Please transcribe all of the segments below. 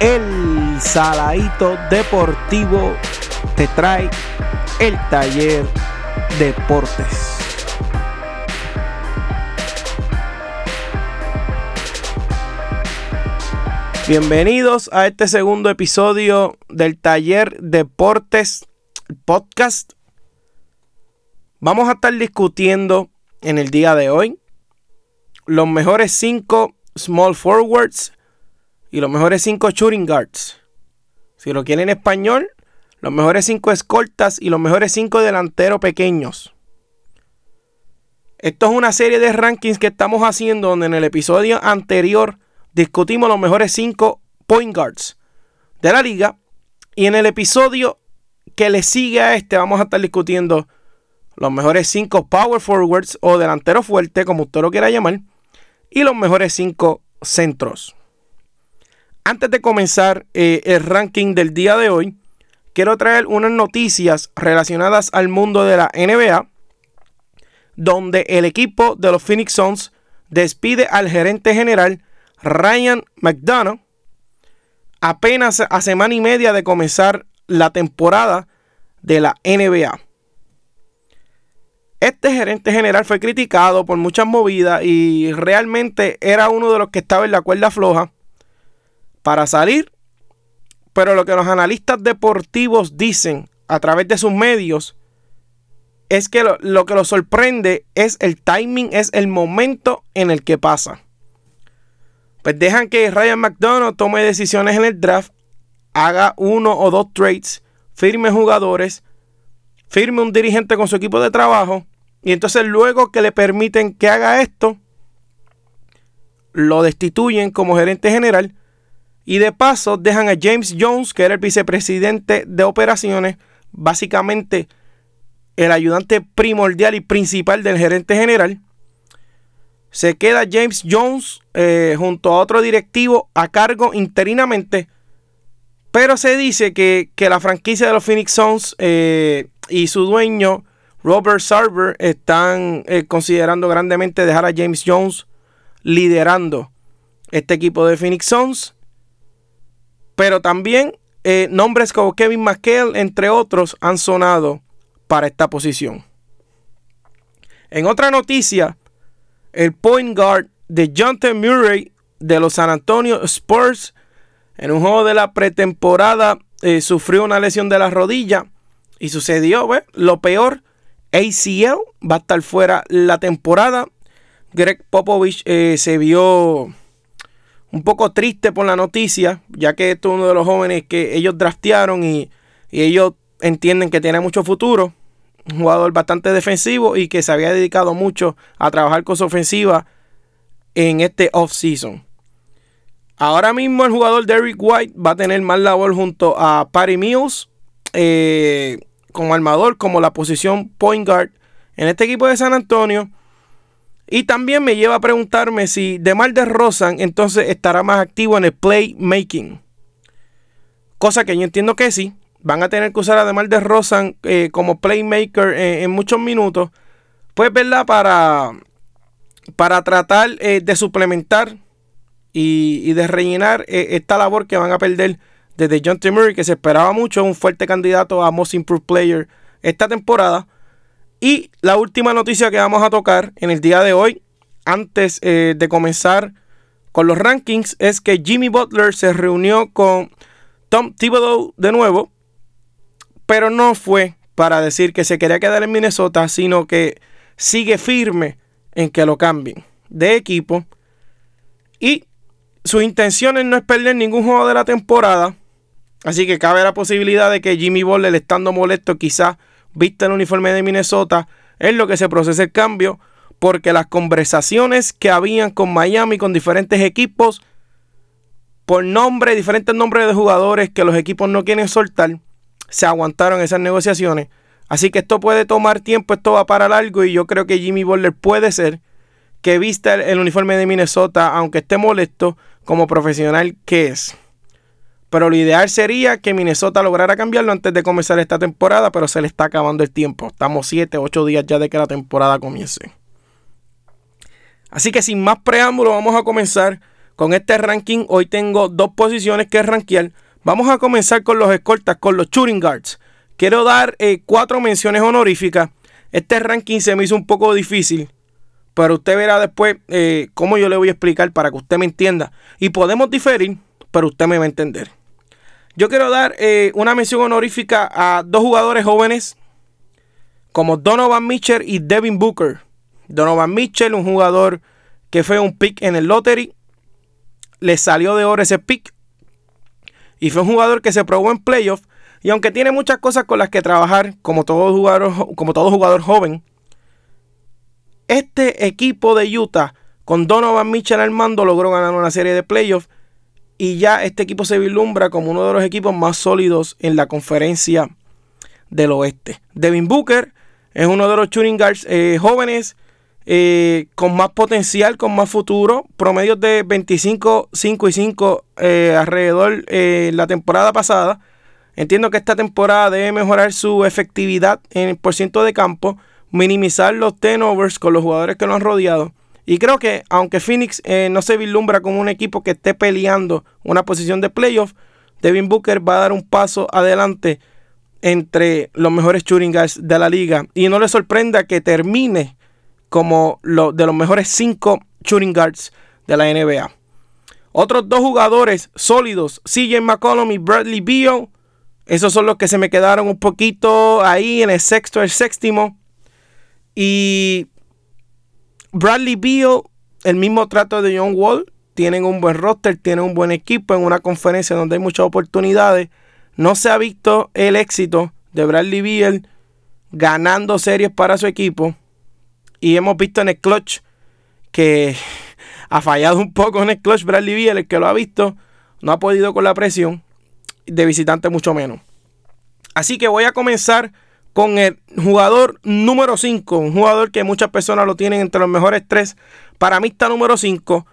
el Saladito Deportivo te trae el taller Deportes. Bienvenidos a este segundo episodio del taller Deportes podcast. Vamos a estar discutiendo en el día de hoy los mejores 5 small forwards y los mejores 5 shooting guards. Si lo quieren en español, los mejores 5 escoltas y los mejores 5 delanteros pequeños. Esto es una serie de rankings que estamos haciendo donde en el episodio anterior discutimos los mejores 5 point guards de la liga. Y en el episodio que le sigue a este vamos a estar discutiendo los mejores 5 power forwards o delanteros fuertes, como usted lo quiera llamar, y los mejores 5 centros. Antes de comenzar eh, el ranking del día de hoy, quiero traer unas noticias relacionadas al mundo de la NBA, donde el equipo de los Phoenix Suns despide al gerente general Ryan McDonough apenas a semana y media de comenzar la temporada de la NBA. Este gerente general fue criticado por muchas movidas y realmente era uno de los que estaba en la cuerda floja para salir. Pero lo que los analistas deportivos dicen a través de sus medios es que lo, que los sorprende es el timing, es el momento en el que pasa. Pues dejan que Ryan McDonough tome decisiones en el draft, haga uno o dos trades, firme jugadores, firme un dirigente con su equipo de trabajo y entonces luego que le permiten que haga esto, lo destituyen como gerente general. Y de paso dejan a James Jones, que era el vicepresidente de operaciones, básicamente el ayudante primordial y principal del gerente general. Se queda James Jones eh, junto a otro directivo a cargo interinamente. Pero se dice que, la franquicia de los Phoenix Suns eh, y su dueño Robert Sarver están eh, considerando grandemente dejar a James Jones liderando este equipo de Phoenix Suns. Pero también eh, nombres como Kevin McHale, entre otros, han sonado para esta posición. En otra noticia, el point guard de Jonathan Murray de los San Antonio Spurs en un juego de la pretemporada eh, sufrió una lesión de la rodilla y sucedió lo peor ACL, va a estar fuera la temporada. Greg Popovich eh, se vio un poco triste por la noticia, ya que esto es uno de los jóvenes que ellos draftearon y, ellos entienden que tiene mucho futuro. Un jugador bastante defensivo y que se había dedicado mucho a trabajar con su ofensiva en este off-season. Ahora mismo el jugador Derrick White va a tener más labor junto a Patty Mills. Eh, como armador, como la posición point guard en este equipo de San Antonio. Y también me lleva a preguntarme si DeMar DeRozan entonces estará más activo en el playmaking. Cosa que yo entiendo que sí. Van a tener que usar a DeMar DeRozan eh, como playmaker en muchos minutos. Pues, ¿verdad? Para, para tratar eh, de suplementar y, de rellenar eh, esta labor que van a perder desde John T. Murray, que se esperaba mucho, un fuerte candidato a Most Improved Player esta temporada. Y la última noticia que vamos a tocar en el día de hoy, antes eh, de comenzar con los rankings, es que Jimmy Butler se reunió con Tom Thibodeau de nuevo, pero no fue para decir que se quería quedar en Minnesota, sino que sigue firme en que lo cambien de equipo. Y su intención no es perder ningún juego de la temporada, Así que cabe la posibilidad de que Jimmy Butler, estando molesto, quizás vista el uniforme de Minnesota, es lo que se procesa el cambio, porque las conversaciones que habían con Miami, con diferentes equipos, por nombre, diferentes nombres de jugadores que los equipos no quieren soltar, se aguantaron esas negociaciones. Así que esto puede tomar tiempo, esto va para largo y yo creo que Jimmy Butler puede ser que vista el uniforme de Minnesota, aunque esté molesto, como profesional que es. Pero lo ideal sería que Minnesota lograra cambiarlo antes de comenzar esta temporada, pero se le está acabando el tiempo. Estamos 7, 8 días ya de que la temporada comience. Así que sin más preámbulo, vamos a comenzar con este ranking. Hoy tengo dos posiciones que rankear. Vamos a comenzar con los escoltas, con los shooting guards. Quiero dar eh, cuatro menciones honoríficas. Este ranking se me hizo un poco difícil, pero usted verá después eh, cómo yo le voy a explicar para que usted me entienda. Y podemos diferir, pero usted me va a entender. Yo quiero dar eh, una mención honorífica a dos jugadores jóvenes como Donovan Mitchell y Devin Booker. Donovan Mitchell, un jugador que fue un pick en el lottery, le salió de oro ese pick y fue un jugador que se probó en playoff y aunque tiene muchas cosas con las que trabajar, como todo jugador, como todo jugador joven, este equipo de Utah con Donovan Mitchell al mando logró ganar una serie de playoffs y ya este equipo se vislumbra como uno de los equipos más sólidos en la conferencia del oeste. Devin Booker es uno de los shooting guards eh, jóvenes eh, con más potencial, con más futuro. Promedios de 25, 5 y 5 eh, alrededor la temporada pasada. Entiendo que esta temporada debe mejorar su efectividad en el porcentaje de campo, minimizar los turnovers con los jugadores que lo han rodeado. Y creo que aunque Phoenix no se vislumbra como un equipo que esté peleando una posición de playoff, Devin Booker va a dar un paso adelante entre los mejores shooting guards de la liga. Y no le sorprenda que termine como de los mejores 5 shooting guards de la NBA. Otros dos jugadores sólidos, CJ McCollum y Bradley Beal. Esos son los que se me quedaron un poquito ahí en el sexto, el séptimo. Y Bradley Beal, el mismo trato de John Wall. Tienen un buen roster, tienen un buen equipo en una conferencia donde hay muchas oportunidades. No se ha visto el éxito de Bradley Beal ganando series para su equipo. Y hemos visto en el clutch que ha fallado un poco en el clutch Bradley Beal, el que lo ha visto, no ha podido con la presión de visitante mucho menos. Así que voy a comenzar con el jugador número 5, un jugador que muchas personas lo tienen entre los mejores tres. Para mí está número 5,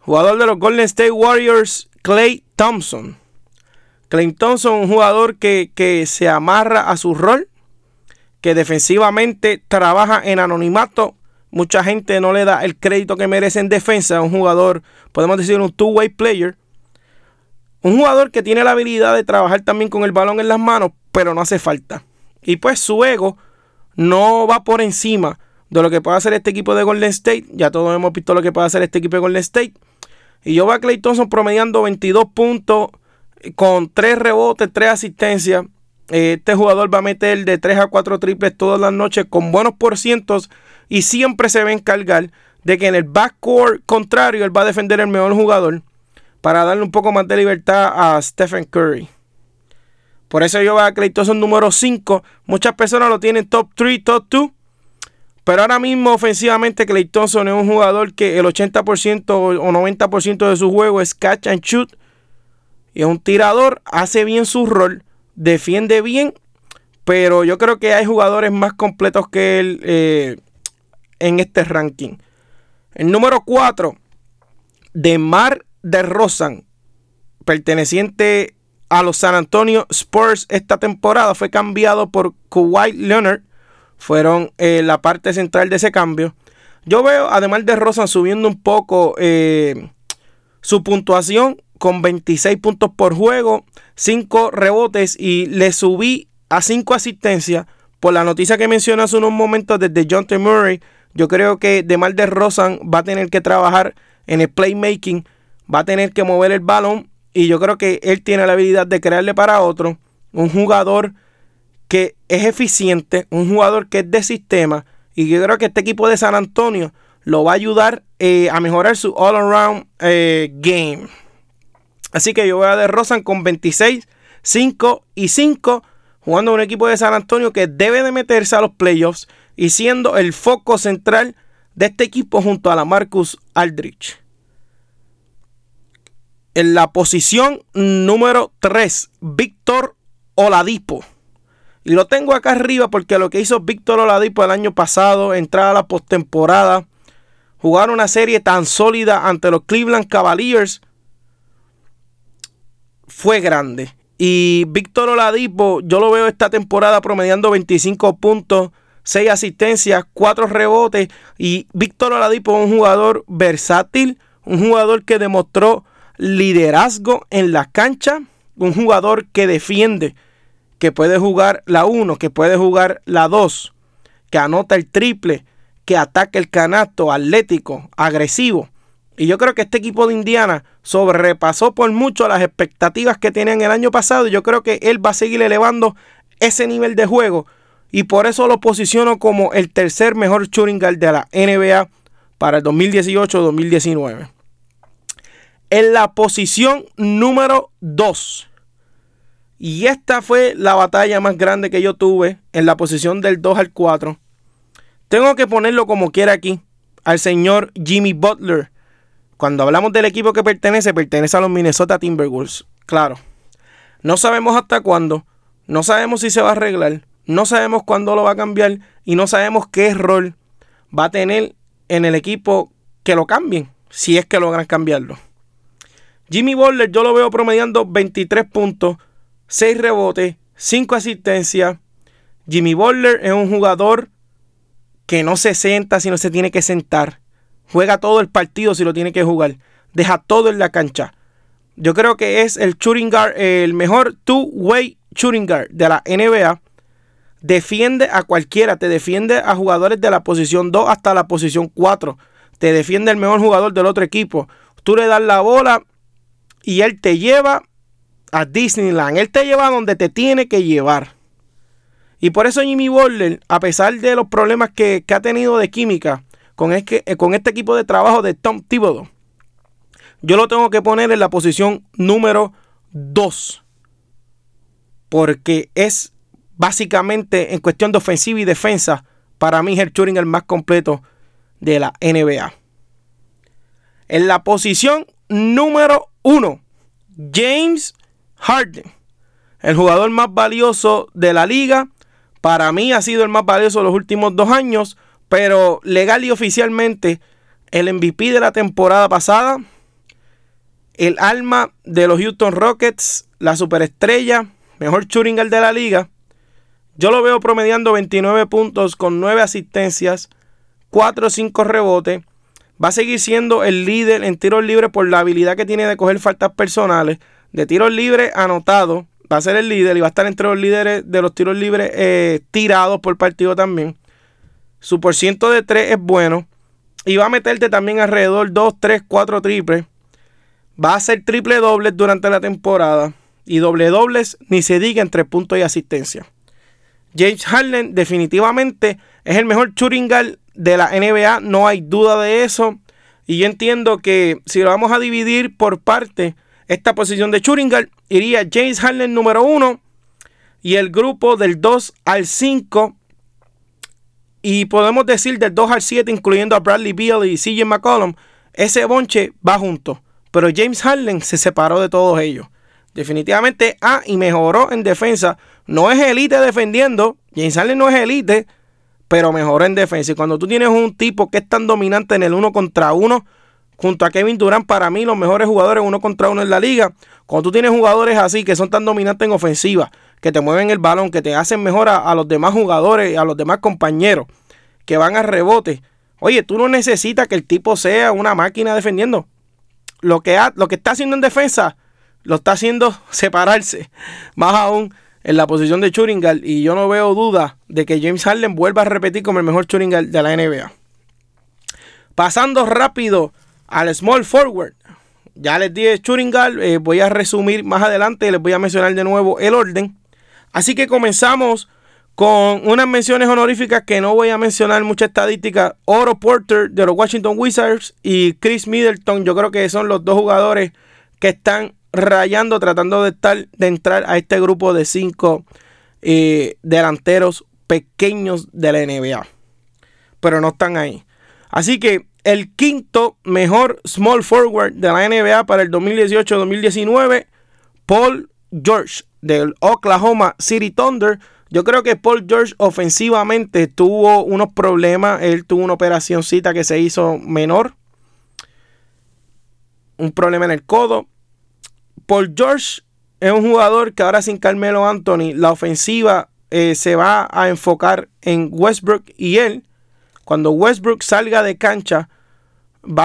jugador de los Golden State Warriors, Clay Thompson. Clay Thompson, un jugador que, que se amarra a su rol, que defensivamente trabaja en anonimato. Mucha gente no le da el crédito que merece en defensa. Un jugador, podemos decir, un two-way player. Un jugador que tiene la habilidad de trabajar también con el balón en las manos, pero no hace falta. Y pues su ego no va por encima de lo que puede hacer este equipo de Golden State. Ya todos hemos visto lo que puede hacer este equipo de Golden State. Y yo veo a Clay Thompson promediando 22 puntos con 3 rebotes, 3 asistencias. Este jugador va a meter de 3 a 4 triples todas las noches con buenos porcientos y siempre se va a encargar de que en el backcourt contrario él va a defender el mejor jugador para darle un poco más de libertad a Stephen Curry. Por eso yo voy a Clay número 5. Muchas personas lo tienen top 3, top 2. Pero ahora mismo ofensivamente Clay Thompson es un jugador que el 80% o 90% de su juego es catch and shoot. Y es un tirador, hace bien su rol defiende bien, pero yo creo que hay jugadores más completos que él eh, en este ranking. El número 4, de Mar de Rosan, perteneciente a los San Antonio Spurs esta temporada, fue cambiado por Kawhi Leonard. Fueron eh, la parte central de ese cambio. Yo veo, además de Rosan, subiendo un poco eh, su puntuación con 26 puntos por juego, 5 rebotes y le subí a 5 asistencias por la noticia que mencioné hace unos momentos desde John T. Murray. Yo creo que DeMar DeRozan va a tener que trabajar en el playmaking, va a tener que mover el balón y yo creo que él tiene la habilidad de crearle para otro un jugador que es eficiente, un jugador que es de sistema y yo creo que este equipo de San Antonio lo va a ayudar eh, a mejorar su all-around eh, game. Así que yo voy a de Rosan con 26, 5 y 5, jugando un equipo de San Antonio que debe de meterse a los playoffs y siendo el foco central de este equipo junto a la Marcus Aldrich. En la posición número 3, Víctor Oladipo. Y lo tengo acá arriba porque lo que hizo Víctor Oladipo el año pasado, entrar a la postemporada, jugar una serie tan sólida ante los Cleveland Cavaliers, fue grande. Y Víctor Oladipo, yo lo veo esta temporada promediando 25 puntos, 6 asistencias, 4 rebotes. Y Víctor Oladipo es un jugador versátil, un jugador que demostró liderazgo en la cancha, un jugador que defiende, que puede jugar la 1, que puede jugar la 2, que anota el triple, que ataca el canasto, atlético, agresivo. Y yo creo que este equipo de Indiana sobrepasó por mucho las expectativas que tenían el año pasado. Y yo creo que él va a seguir elevando ese nivel de juego. Y por eso lo posiciono como el tercer mejor shooting guard de la NBA para el 2018-2019. En la posición número 2. Y esta fue la batalla más grande que yo tuve en la posición del 2 al 4. Tengo que ponerlo como quiera aquí. Al señor Jimmy Butler cuando hablamos del equipo que pertenece, pertenece a los Minnesota Timberwolves. Claro. No sabemos hasta cuándo. No sabemos si se va a arreglar. No sabemos cuándo lo va a cambiar. Y no sabemos qué rol va a tener en el equipo que lo cambien. Si es que logran cambiarlo. Jimmy Butler yo lo veo promediando 23 puntos, 6 rebotes, 5 asistencias. Jimmy Butler es un jugador que no se sienta si no se tiene que sentar. Juega todo el partido si lo tiene que jugar. Deja todo en la cancha. Yo creo que es el shooting guard, el mejor two-way shooting guard de la NBA. Defiende a cualquiera. Te defiende a jugadores de la posición 2 hasta la posición 4. Te defiende el mejor jugador del otro equipo. Tú le das la bola y él te lleva a Disneyland. Él te lleva a donde te tiene que llevar. Y por eso Jimmy Butler, a pesar de los problemas que, que ha tenido de química, con, este, con este equipo de trabajo de Tom Thibodeau, yo lo tengo que poner en la posición número 2. Porque es básicamente en cuestión de ofensiva y defensa, para mí el shooting el más completo de la NBA. En la posición número 1, James Harden, el jugador más valioso de la liga. Para mí ha sido el más valioso de los últimos dos años. Pero legal y oficialmente, el MVP de la temporada pasada, el alma de los Houston Rockets, la superestrella, mejor shooting de la liga. Yo lo veo promediando 29 puntos con 9 asistencias, 4 o 5 rebotes. Va a seguir siendo el líder en tiros libres por la habilidad que tiene de coger faltas personales. De tiros libres anotado, va a ser el líder y va a estar entre los líderes de los tiros libres eh, tirados por partido también. Su porciento de 3 es bueno. Y va a meterte también alrededor 2, 3, 4 triples. Va a hacer triple dobles durante la temporada. Y doble dobles ni se diga entre puntos y asistencia. James Harden definitivamente es el mejor shooting de la NBA. No hay duda de eso. Y yo entiendo que si lo vamos a dividir por parte, esta posición de shooting iría James Harden número 1. Y el grupo del 2 al 5 y podemos decir del 2 al 7, incluyendo a Bradley Beal y CJ McCollum, ese bonche va junto. Pero James Harden se separó de todos ellos. Definitivamente, ah, y mejoró en defensa. No es elite defendiendo. James Harden no es elite, pero mejoró en defensa. Y cuando tú tienes un tipo que es tan dominante en el uno contra uno, junto a Kevin Durant, para mí los mejores jugadores uno contra uno en la liga. Cuando tú tienes jugadores así que son tan dominantes en ofensiva, que te mueven el balón, que te hacen mejor a, los demás jugadores, a los demás compañeros, que van a rebote. Oye, tú no necesitas que el tipo sea una máquina defendiendo. Lo que, lo que está haciendo en defensa, lo está haciendo separarse. Más aún en la posición de Churingal. Y yo no veo duda de que James Harden vuelva a repetir como el mejor Churingal de la NBA. Pasando rápido al small forward. Ya les dije Churingal. Eh, voy a resumir más adelante. Les voy a mencionar de nuevo el orden. Así que comenzamos con unas menciones honoríficas que no voy a mencionar mucha estadística. Oro Porter de los Washington Wizards y Chris Middleton. Yo creo que son los dos jugadores que están rayando, tratando de, de entrar a este grupo de cinco eh, delanteros pequeños de la NBA. Pero no están ahí. Así que el quinto mejor small forward de la NBA para el 2018-2019, Paul George del Oklahoma City Thunder. Yo creo que Paul George ofensivamente tuvo unos problemas. Él tuvo una operacióncita que se hizo menor. Un problema en el codo. Paul George es un jugador que ahora sin Carmelo Anthony, la ofensiva eh, se va a enfocar en Westbrook y él. Cuando Westbrook salga de cancha,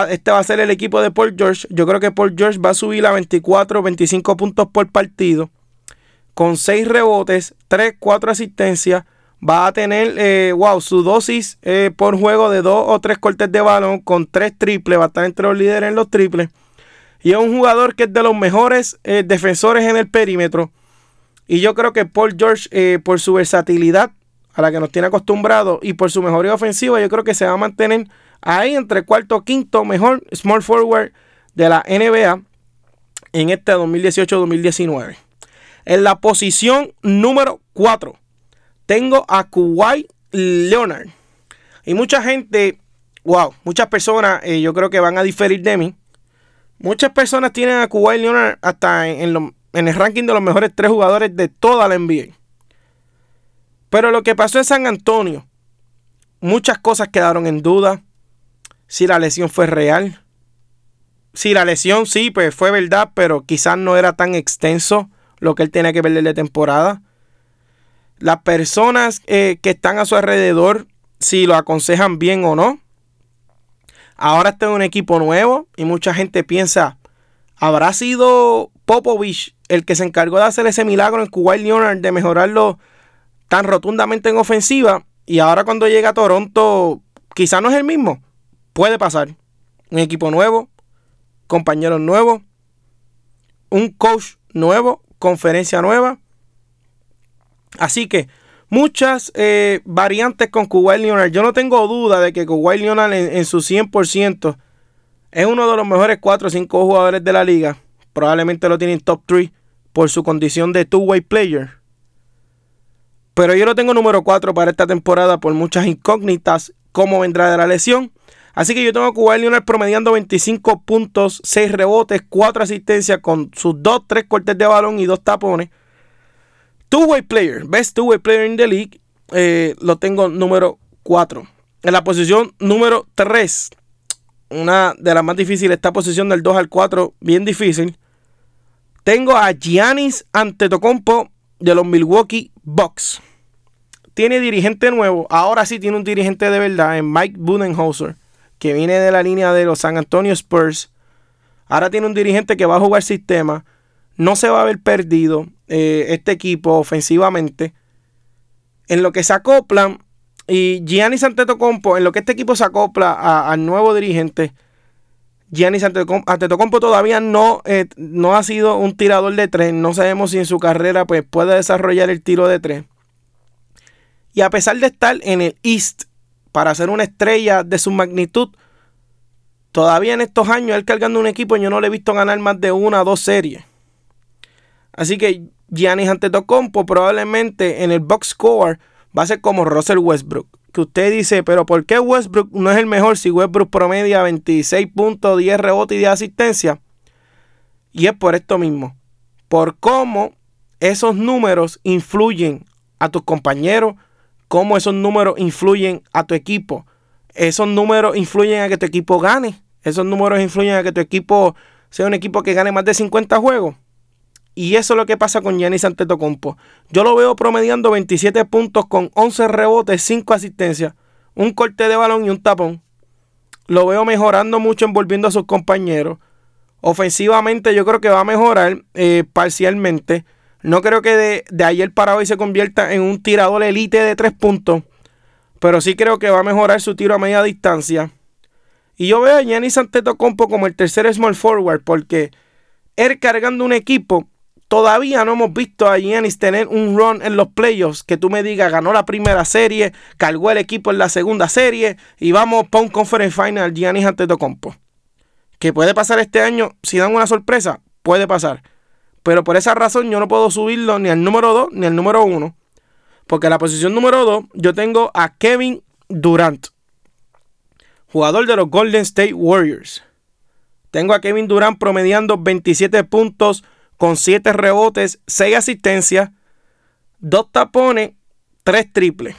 este va a ser el equipo de Paul George. Yo creo que Paul George va a subir a 24, 25 puntos por partido. Con 6 rebotes, 3, 4 asistencias. Va a tener, eh, wow, su dosis eh, por juego de 2 o 3 cortes de balón con 3 triples. Va a estar entre los líderes en los triples. Y es un jugador que es de los mejores eh, defensores en el perímetro. Y yo creo que Paul George, por su versatilidad a la que nos tiene acostumbrado y por su mejoría ofensiva, yo creo que se va a mantener ahí entre cuarto quinto mejor small forward de la NBA en este 2018-2019. En la posición número 4 tengo a Kuwait Leonard. Y mucha gente, wow, muchas personas eh, yo creo que van a diferir de mí. Muchas personas tienen a Kuwait Leonard hasta en, en el ranking de los mejores tres jugadores de toda la NBA. Pero lo que pasó en San Antonio, muchas cosas quedaron en duda si la lesión fue real. Si la lesión sí, pues fue verdad, pero quizás no era tan extenso lo que él tenía que perder de temporada. Las personas eh, que están a su alrededor, si lo aconsejan bien o no. Ahora está en un equipo nuevo y mucha gente piensa, ¿habrá sido Popovich el que se encargó de hacer ese milagro en Kuwait Leonard de mejorarlo tan rotundamente en ofensiva? Y ahora cuando llega a Toronto, quizás no es el mismo. Puede pasar. Un equipo nuevo, compañeros nuevos, un coach nuevo, conferencia nueva. Así que muchas eh, variantes con Kuwait Leonard. Yo no tengo duda de que Kuwait Leonard en, su 100% es uno de los mejores 4 o 5 jugadores de la liga. Probablemente lo tienen top 3 por su condición de two-way player. Pero yo lo tengo número 4 para esta temporada por muchas incógnitas. Cómo vendrá de la lesión. Así que yo tengo a Leonard promediando 25 puntos, 6 rebotes, 4 asistencias con sus 2, 3 cortes de balón y 2 tapones. Two-way player, best two-way player in the league, eh, lo tengo número 4. En la posición número 3, una de las más difíciles, esta posición del 2 al 4, bien difícil. Tengo a Giannis Antetokounmpo de los Milwaukee Bucks. Tiene dirigente nuevo, ahora sí tiene un dirigente de verdad, en Mike Budenholzer que viene de la línea de los San Antonio Spurs. Ahora tiene un dirigente que va a jugar sistema. No se va a ver perdido eh, este equipo ofensivamente. En lo que se acoplan, y Giannis Antetokounmpo, en lo que este equipo se acopla al nuevo dirigente, Giannis Antetokounmpo todavía no, eh, no ha sido un tirador de tres. No sabemos si en su carrera pues, puede desarrollar el tiro de tres. Y a pesar de estar en el East, para ser una estrella de su magnitud, todavía en estos años él cargando un equipo yo no le he visto ganar más de una o dos series. Así que Giannis Antetokounmpo probablemente en el box score va a ser como Russell Westbrook. Que usted dice, pero ¿por qué Westbrook no es el mejor si Westbrook promedia 26 puntos, 10 rebotes y 10 asistencia? Y es por esto mismo. Por cómo esos números influyen a tus compañeros, cómo esos números influyen a tu equipo. Esos números influyen a que tu equipo gane. Esos números influyen a que tu equipo sea un equipo que gane más de 50 juegos. Y eso es lo que pasa con Giannis Antetokounmpo. Yo lo veo promediando 27 puntos con 11 rebotes, 5 asistencias, un corte de balón y un tapón. Lo veo mejorando mucho envolviendo a sus compañeros. Ofensivamente yo creo que va a mejorar eh, parcialmente. No creo que de, ayer para hoy se convierta en un tirador elite de tres puntos. Pero sí creo que va a mejorar su tiro a media distancia. Y yo veo a Giannis Antetokounmpo como el tercer small forward. Porque él cargando un equipo. Todavía no hemos visto a Giannis tener un run en los playoffs. Que tú me digas, ganó la primera serie, cargó el equipo en la segunda serie. Y vamos para un conference final Giannis Antetokounmpo. Que puede pasar este año. Si dan una sorpresa, puede pasar. Pero por esa razón yo no puedo subirlo ni al número 2 ni al número 1. Porque en la posición número 2 yo tengo a Kevin Durant. Jugador de los Golden State Warriors. Tengo a Kevin Durant promediando 27 puntos con 7 rebotes, 6 asistencias, 2 tapones, 3 triples.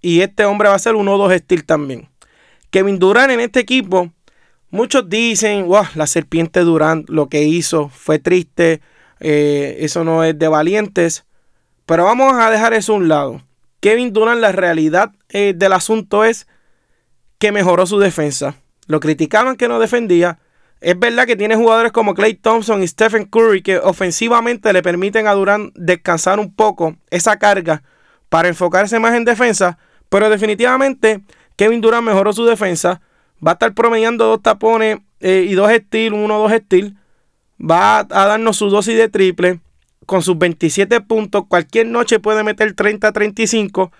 Y este hombre va a ser 1-2 steel también. Kevin Durant en este equipo Muchos dicen, wow, la serpiente Durant lo que hizo fue triste, eh, eso no es de valientes. Pero vamos a dejar eso a un lado. Kevin Durant, la realidad eh, del asunto es que mejoró su defensa. lo criticaban que no defendía. Es verdad que tiene jugadores como Clay Thompson y Stephen Curry que ofensivamente le permiten a Durant descansar un poco esa carga para enfocarse más en defensa, pero definitivamente Kevin Durant mejoró su defensa, va a estar promediando dos tapones eh, y dos steals, uno dos steals, va a, darnos su dosis de triple. Con sus 27 puntos, cualquier noche puede meter 30-35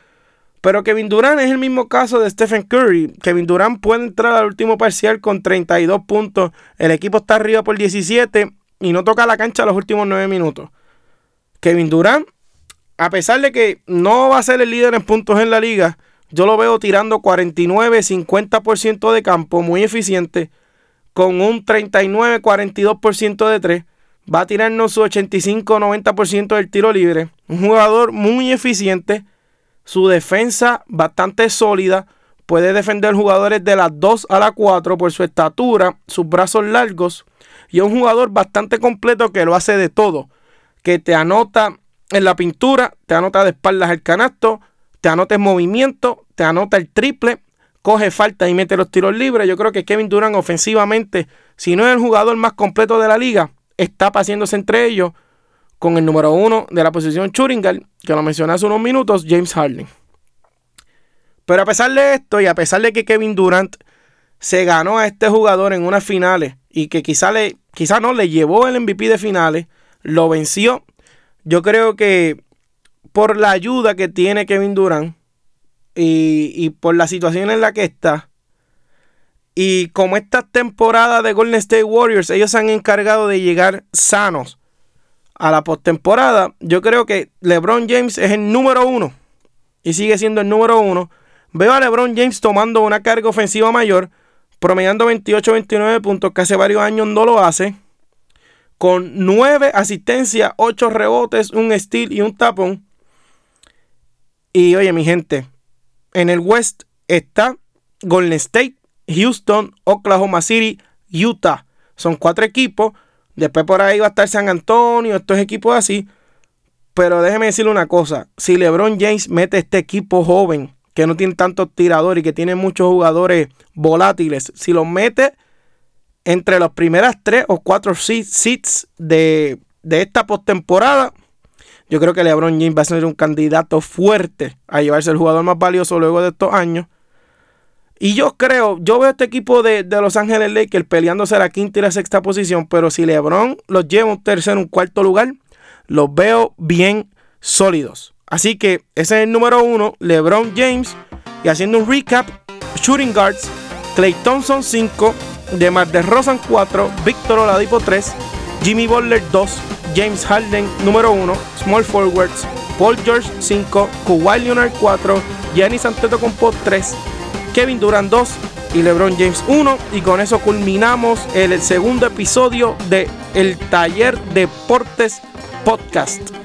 pero Kevin Durant es el mismo caso de Stephen Curry. Kevin Durant puede entrar al último parcial con 32 puntos. El equipo está arriba por 17 y no toca la cancha los últimos 9 minutos. Kevin Durant, a pesar de que no va a ser el líder en puntos en la liga, yo lo veo tirando 49-50% de campo, muy eficiente, con un 39-42% de 3. Va a tirarnos su 85-90% del tiro libre. Un jugador muy eficiente su defensa bastante sólida. Puede defender jugadores de las 2 a la 4 por su estatura, sus brazos largos. Y es un jugador bastante completo que lo hace de todo. Que te anota en la pintura, te anota de espaldas el canasto, te anota en movimiento, te anota el triple, coge falta y mete los tiros libres. Yo creo que Kevin Durant ofensivamente, si no es el jugador más completo de la liga, está paseándose entre ellos con el número uno de la posición Churingal, que lo mencioné hace unos minutos, James Harden. Pero a pesar de esto y a pesar de que Kevin Durant se ganó a este jugador en unas finales y que quizá, le, quizá no le llevó el MVP de finales, lo venció, yo creo que por la ayuda que tiene Kevin Durant y, y por la situación en la que está, y como esta temporada de Golden State Warriors, ellos se han encargado de llegar sanos a la postemporada, yo creo que LeBron James es el número uno y sigue siendo el número uno. Veo a LeBron James tomando una carga ofensiva mayor, promediando 28-29 puntos, que hace varios años no lo hace, con 9 asistencias, 8 rebotes, un steal y un tapón. Y oye, mi gente, en el West está Golden State, Houston, Oklahoma City, Utah. Son cuatro equipos Después por ahí va a estar San Antonio, estos equipos así. Pero déjeme decirle una cosa. Si LeBron James mete este equipo joven, que no tiene tantos tiradores y que tiene muchos jugadores volátiles, si los mete entre las primeras tres o cuatro seats de, de esta postemporada, yo creo que LeBron James va a ser un candidato fuerte a llevarse el jugador más valioso luego de estos años. Y yo creo, yo veo este equipo de, Los Ángeles Lakers peleándose la quinta y la sexta posición, pero si LeBron los lleva un tercer, un cuarto lugar, los veo bien sólidos. Así que ese es el número uno, LeBron James. Y haciendo un recap, Shooting Guards, Clay Thompson 5, DeMar DeRozan 4, Víctor Oladipo 3, Jimmy Butler 2, James Harden número 1, Small Forwards, Paul George 5, Kawhi Leonard 4, Giannis Antetokounmpo 3, Kevin Durant 2 y LeBron James 1. Y con eso culminamos el segundo episodio de El Taller Deportes Podcast.